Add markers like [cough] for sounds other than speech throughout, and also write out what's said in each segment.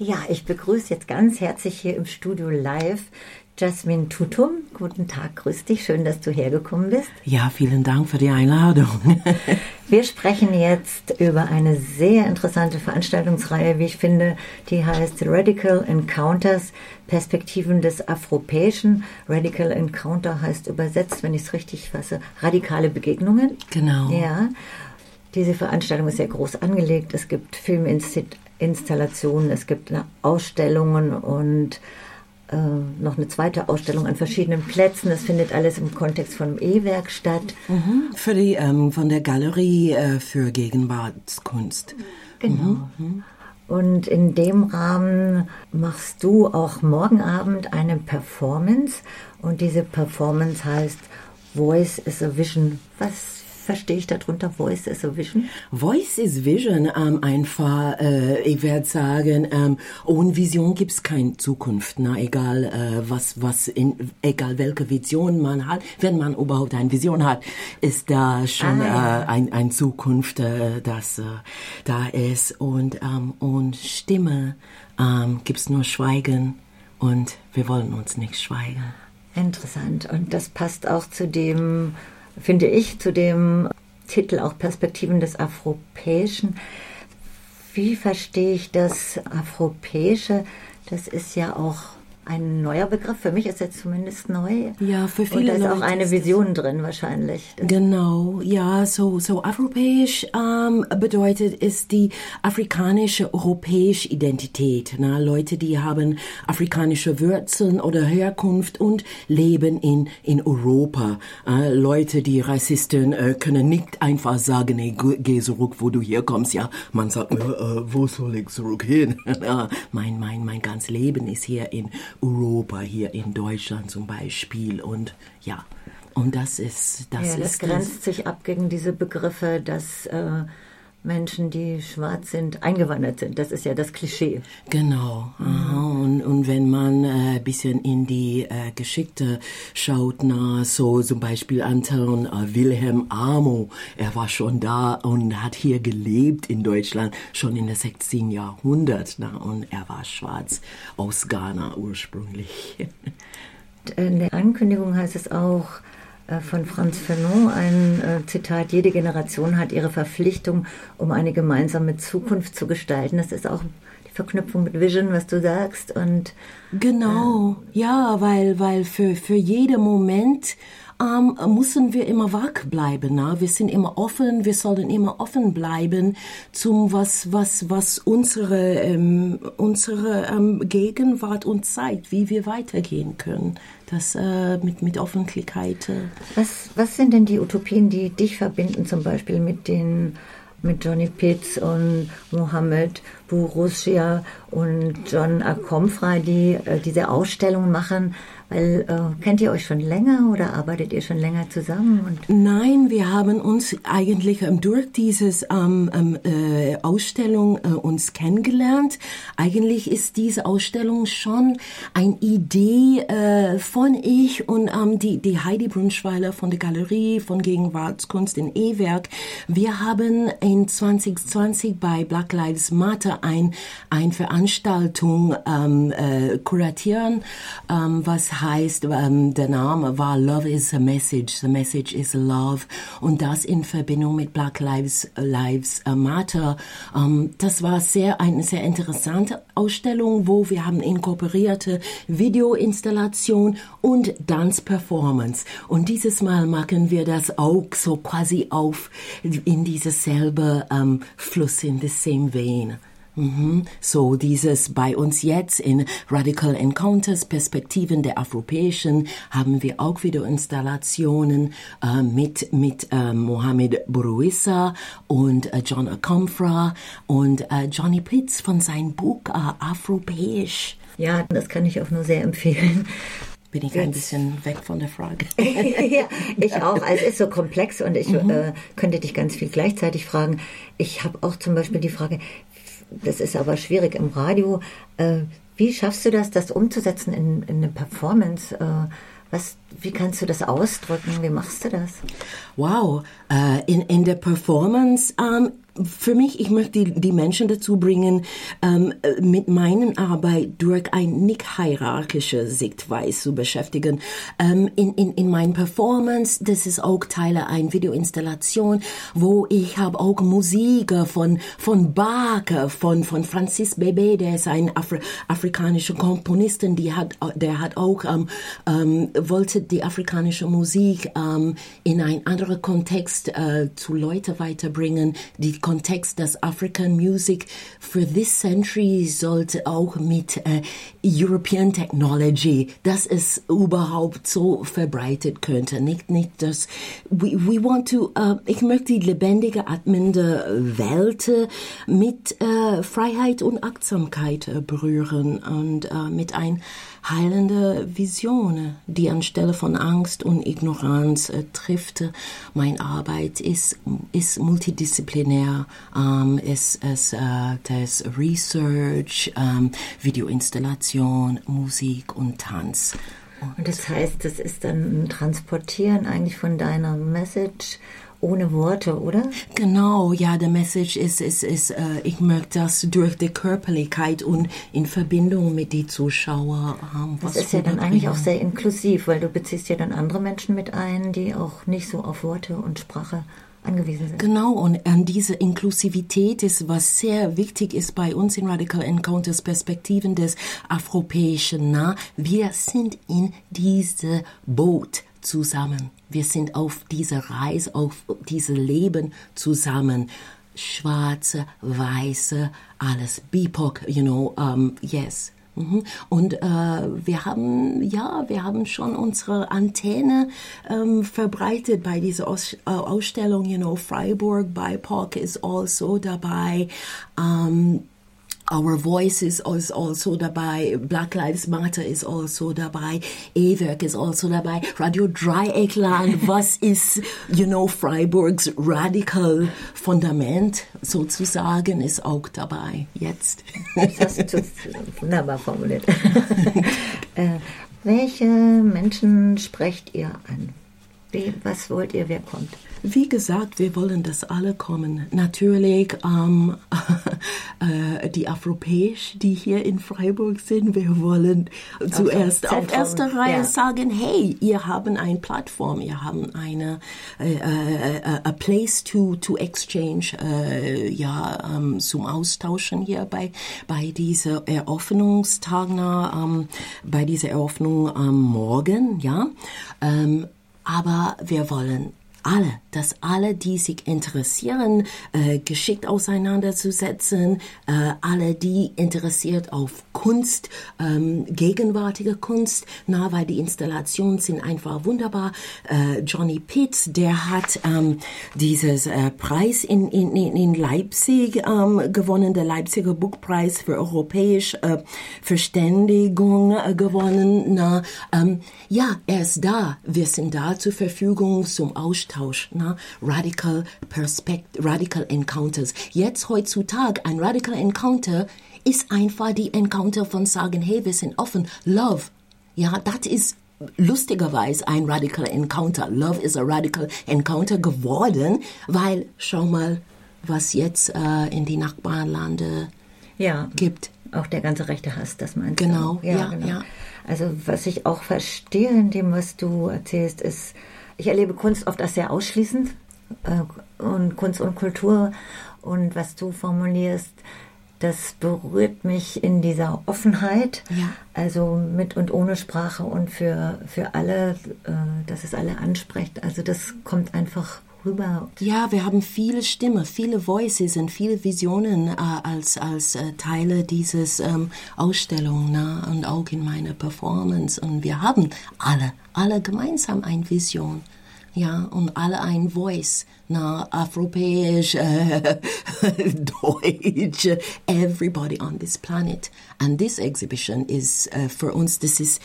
Ja, ich begrüße jetzt ganz herzlich hier im Studio live Jasmin Tutum. Guten Tag, grüß dich. Schön, dass du hergekommen bist. Ja, vielen Dank für die Einladung. [laughs] Wir sprechen jetzt über eine sehr interessante Veranstaltungsreihe, wie ich finde, die heißt Radical Encounters, Perspektiven des Afropäischen. Radical Encounter heißt übersetzt, wenn ich es richtig fasse, radikale Begegnungen. Genau. Ja. Diese Veranstaltung ist sehr groß angelegt. Es gibt Filminstallationen, es gibt Ausstellungen und äh, noch eine zweite Ausstellung an verschiedenen Plätzen. Das findet alles im Kontext von E-Werk statt. Mhm. Für die, ähm, von der Galerie äh, für Gegenwartskunst. Genau. Mhm. Und in dem Rahmen machst du auch morgen Abend eine Performance. Und diese Performance heißt Voice is a Vision. Was verstehe ich darunter Voice is a Vision? Voice is Vision, ähm, einfach, äh, ich werde sagen, ähm, ohne Vision gibt es keine Zukunft. Na, egal äh, was, was in, egal welche Vision man hat, wenn man überhaupt eine Vision hat, ist da schon ah, ja. äh, ein, ein Zukunft, äh, das äh, da ist. Und, ähm, und Stimme ähm, gibt es nur Schweigen und wir wollen uns nicht schweigen. Interessant. Und das passt auch zu dem finde ich, zu dem Titel auch Perspektiven des Afropäischen. Wie verstehe ich das Afropäische? Das ist ja auch ein neuer Begriff. Für mich ist er zumindest neu. Ja, für viele Und da ist auch eine Vision drin wahrscheinlich. Genau, ja, so, so europäisch ähm, bedeutet ist die afrikanische europäische Identität. Na, Leute, die haben afrikanische Wurzeln oder Herkunft und leben in, in Europa. Äh, Leute, die Rassisten äh, können nicht einfach sagen, hey, geh zurück, wo du herkommst. Ja, man sagt, äh, wo soll ich zurückgehen? [laughs] mein, mein, mein ganzes Leben ist hier in Europa, hier in Deutschland zum Beispiel. Und ja, und das ist das. Ja, das ist grenzt das. sich ab gegen diese Begriffe, dass äh, Menschen, die schwarz sind, eingewandert sind. Das ist ja das Klischee. Genau. Mhm. Und, und wenn man ein äh, bisschen in die äh, Geschichte schaut, na, so zum Beispiel Anton äh, Wilhelm Amo, er war schon da und hat hier gelebt in Deutschland, schon in der 16. Jahrhundert. Na, und er war schwarz aus Ghana ursprünglich. [laughs] In der Ankündigung heißt es auch, äh, von Franz Fanon ein äh, Zitat, jede Generation hat ihre Verpflichtung, um eine gemeinsame Zukunft zu gestalten. Das ist auch die Verknüpfung mit Vision, was du sagst. Und, genau, äh, ja, weil, weil für, für jeden Moment ähm, müssen wir immer wach bleiben. Na? Wir sind immer offen, wir sollen immer offen bleiben zum was, was, was unsere, ähm, unsere ähm, Gegenwart uns zeigt, wie wir weitergehen können. Das äh, mit, mit Offenheit. Äh. Was, was sind denn die Utopien, die dich verbinden, zum Beispiel mit den mit Johnny Pitts und Mohammed Bourousia und John Akomfra, die äh, diese Ausstellung machen. Weil äh, kennt ihr euch schon länger oder arbeitet ihr schon länger zusammen? Nein, wir haben uns eigentlich ähm, durch dieses ähm, ähm, äh, Ausstellung äh, uns kennengelernt. Eigentlich ist diese Ausstellung schon eine Idee äh, von ich und ähm, die, die Heidi Brunschweiler von der Galerie von Gegenwartskunst in E-Werk. Wir haben in 2020 bei Black Lives Matter ein, ein Veranstaltung ähm, äh, kuratieren, ähm, was heißt, ähm, der Name war Love is a Message, the Message is Love und das in Verbindung mit Black Lives, Lives Matter. Ähm, das war sehr eine sehr interessante Ausstellung, wo wir haben inkorporierte Videoinstallation und Dance Performance und dieses Mal machen wir das auch so quasi auf in dieses selbe ähm, Fluss in the same vein. Mhm. So dieses bei uns jetzt in Radical Encounters Perspektiven der Afropäischen haben wir auch wieder Installationen äh, mit mit äh, Mohamed Buruissa und äh, John Akomfra und äh, Johnny Pitts von seinem Buch äh, Afropäisch. Ja, das kann ich auch nur sehr empfehlen bin ich ein bisschen weg von der Frage. [laughs] ja, ich auch. Also es ist so komplex und ich mhm. äh, könnte dich ganz viel gleichzeitig fragen. Ich habe auch zum Beispiel die Frage, das ist aber schwierig im Radio. Äh, wie schaffst du das, das umzusetzen in, in eine Performance? Äh, was, wie kannst du das ausdrücken? Wie machst du das? Wow, uh, in, in der Performance, um, für mich, ich möchte die, die Menschen dazu bringen, ähm, mit meiner Arbeit durch eine nicht hierarchische Sichtweise zu beschäftigen. Ähm, in, in, in meinen Performance, das ist auch Teile einer Videoinstallation, wo ich habe auch Musik von, von Bach, von, von Francis Bebe, der ist ein Afri afrikanischer Komponist, die hat, der hat auch, ähm, ähm, wollte die afrikanische Musik ähm, in ein anderer Kontext äh, zu Leuten weiterbringen, die Kontext, dass African Music for this century sollte auch mit äh, European Technology, dass es überhaupt so verbreitet könnte. Nicht, nicht das, we, we want to, uh, ich möchte die lebendige, atmende Welt mit äh, Freiheit und Achtsamkeit äh, berühren und äh, mit ein heilende Vision, die anstelle von Angst und Ignoranz äh, trifft. Meine Arbeit ist, ist multidisziplinär, ähm, ist, ist äh, das Research, ähm, Videoinstallation, Musik und Tanz. Und das heißt, das ist dann ein Transportieren eigentlich von deiner Message ohne Worte, oder? Genau, ja, der Message ist, ist, ist äh, ich möchte das durch die Körperlichkeit und in Verbindung mit den Zuschauern. Ähm, das ist ja dann eigentlich auch sehr inklusiv, weil du beziehst ja dann andere Menschen mit ein, die auch nicht so auf Worte und Sprache angewiesen sind. Genau, und an diese Inklusivität ist, was sehr wichtig ist bei uns in Radical Encounters Perspektiven des Afropäischen. Na, wir sind in diese Boot zusammen. Wir sind auf dieser Reise, auf diese Leben zusammen. Schwarze, Weiße, alles. BIPOC, you know, um, yes. Mhm. Und äh, wir haben ja, wir haben schon unsere Antenne ähm, verbreitet bei dieser Aus äh, Ausstellung. You know, Freiburg BIPOC ist also dabei. Ähm, Our Voice is also dabei, Black Lives Matter ist also dabei, E-Werk ist also dabei, Radio Dreieckland, [laughs] was ist, you know, Freiburgs Radical Fundament sozusagen, ist auch dabei, jetzt. Das hast du wunderbar formuliert. [laughs] äh, welche Menschen sprecht ihr an? Wie, was wollt ihr, wer kommt? Wie gesagt, wir wollen, dass alle kommen. Natürlich ähm, [laughs] äh, die Europäisch, die hier in Freiburg sind. Wir wollen also zuerst auf erster Reihe ja. sagen, hey, ihr habt eine Plattform, ihr habt eine äh, äh, a place to to exchange, äh, ja, ähm, zum Austauschen hier bei bei dieser Eröffnungstag, ähm, bei dieser Eröffnung am Morgen, ja. Ähm, aber wir wollen alle, dass alle, die sich interessieren, äh, geschickt auseinanderzusetzen, äh, alle, die interessiert auf Kunst, ähm, gegenwärtige Kunst, na, weil die Installationen sind einfach wunderbar. Äh, Johnny Pitts, der hat ähm, dieses äh, Preis in, in, in Leipzig ähm, gewonnen, der Leipziger Buchpreis für europäische äh, Verständigung äh, gewonnen. Na, ähm, ja, er ist da. Wir sind da zur Verfügung zum Austausch Austausch, na? Radical Perspect, Radical Encounters. Jetzt heutzutage ein Radical Encounter ist einfach die Encounter von sagen, hey, wir sind offen, Love. Ja, das ist lustigerweise ein Radical Encounter. Love is a Radical Encounter geworden, weil schau mal, was jetzt äh, in die Nachbarlande ja, gibt. Auch der ganze rechte Hass, das meinst genau, du? Ja, ja, genau. Ja. Also was ich auch verstehe in dem, was du erzählst, ist, ich erlebe Kunst oft als sehr ausschließend äh, und Kunst und Kultur und was du formulierst, das berührt mich in dieser Offenheit, ja. also mit und ohne Sprache und für, für alle, äh, dass es alle anspricht. Also das kommt einfach rüber. Ja, wir haben viele Stimmen, viele Voices und viele Visionen äh, als, als äh, Teile dieses ähm, Ausstellung ne? und auch in meiner Performance. Und wir haben alle, alle gemeinsam eine Vision. Ja, und alle ein Voice, na, Afropäisch, äh, [laughs] Deutsch, everybody on this planet. And this exhibition is, uh, für uns, this is,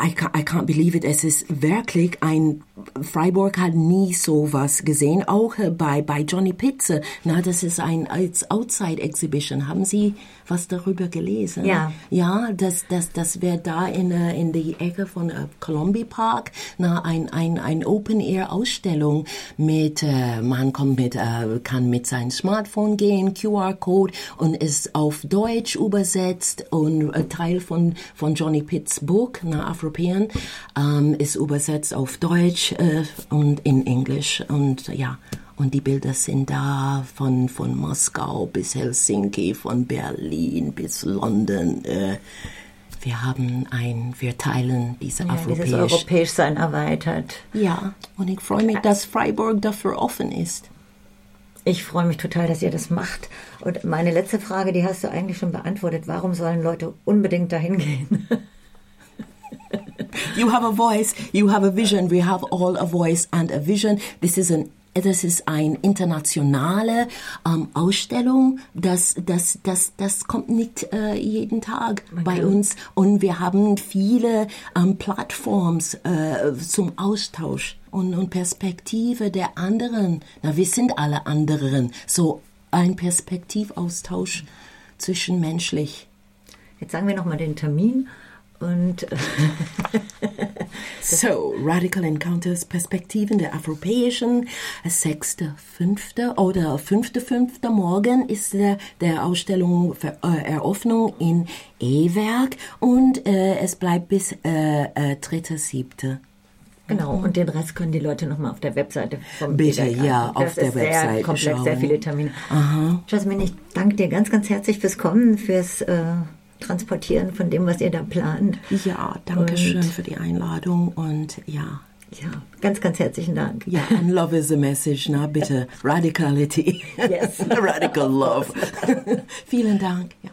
I can't, I can't believe it. Es ist wirklich ein, Freiburg hat nie sowas gesehen. Auch äh, bei, bei Johnny Pitze. Na, das ist ein, als Outside Exhibition. Haben Sie was darüber gelesen. Ja. Ja, das, das, das wäre da in, äh, in die Ecke von äh, Columbia Park, na, ein, ein, ein Open-Air-Ausstellung mit, äh, man kommt mit, äh, kann mit seinem Smartphone gehen, QR-Code und ist auf Deutsch übersetzt und ein Teil von, von Johnny Pitts Buch, na, Afropean, ähm, ist übersetzt auf Deutsch äh, und in Englisch und ja, und die Bilder sind da von, von Moskau bis Helsinki, von Berlin bis London. Äh, wir haben ein, wir teilen diese Ja, dieses europäisch. Europäischsein erweitert. Ja, und ich freue mich, dass Freiburg dafür offen ist. Ich freue mich total, dass ihr das macht. Und meine letzte Frage, die hast du eigentlich schon beantwortet. Warum sollen Leute unbedingt dahin gehen? [laughs] You have a voice, you have a vision, we have all a voice and a vision. This is an das ist eine internationale ähm, Ausstellung, das, das, das, das kommt nicht äh, jeden Tag bei kann- uns und wir haben viele ähm, Plattforms äh, zum Austausch und, und Perspektive der anderen. Na, wir sind alle anderen. So ein Perspektivaustausch zwischenmenschlich. Jetzt sagen wir nochmal den Termin. Und äh, [laughs] So, Radical Encounters Perspektiven der Europäischen, 6.5. oder 5.5. morgen ist der, der Ausstellung für, äh, Eröffnung in E-Werk und äh, es bleibt bis äh, äh, 3.7. genau, und den Rest können die Leute nochmal auf der Webseite vom Bitte, ja, Das auf der sehr Webseite komplex, sehr schauen. viele Termine. Jasmin, ich danke dir ganz, ganz herzlich fürs Kommen, fürs äh, Transportieren von dem, was ihr da plant. Ja, danke schön Und- für die Einladung und ja. Ja, ganz, ganz herzlichen Dank. Ja, and love is the message, na bitte. [laughs] Radicality. Yes. [laughs] Radical love. [laughs] Vielen Dank. Ja.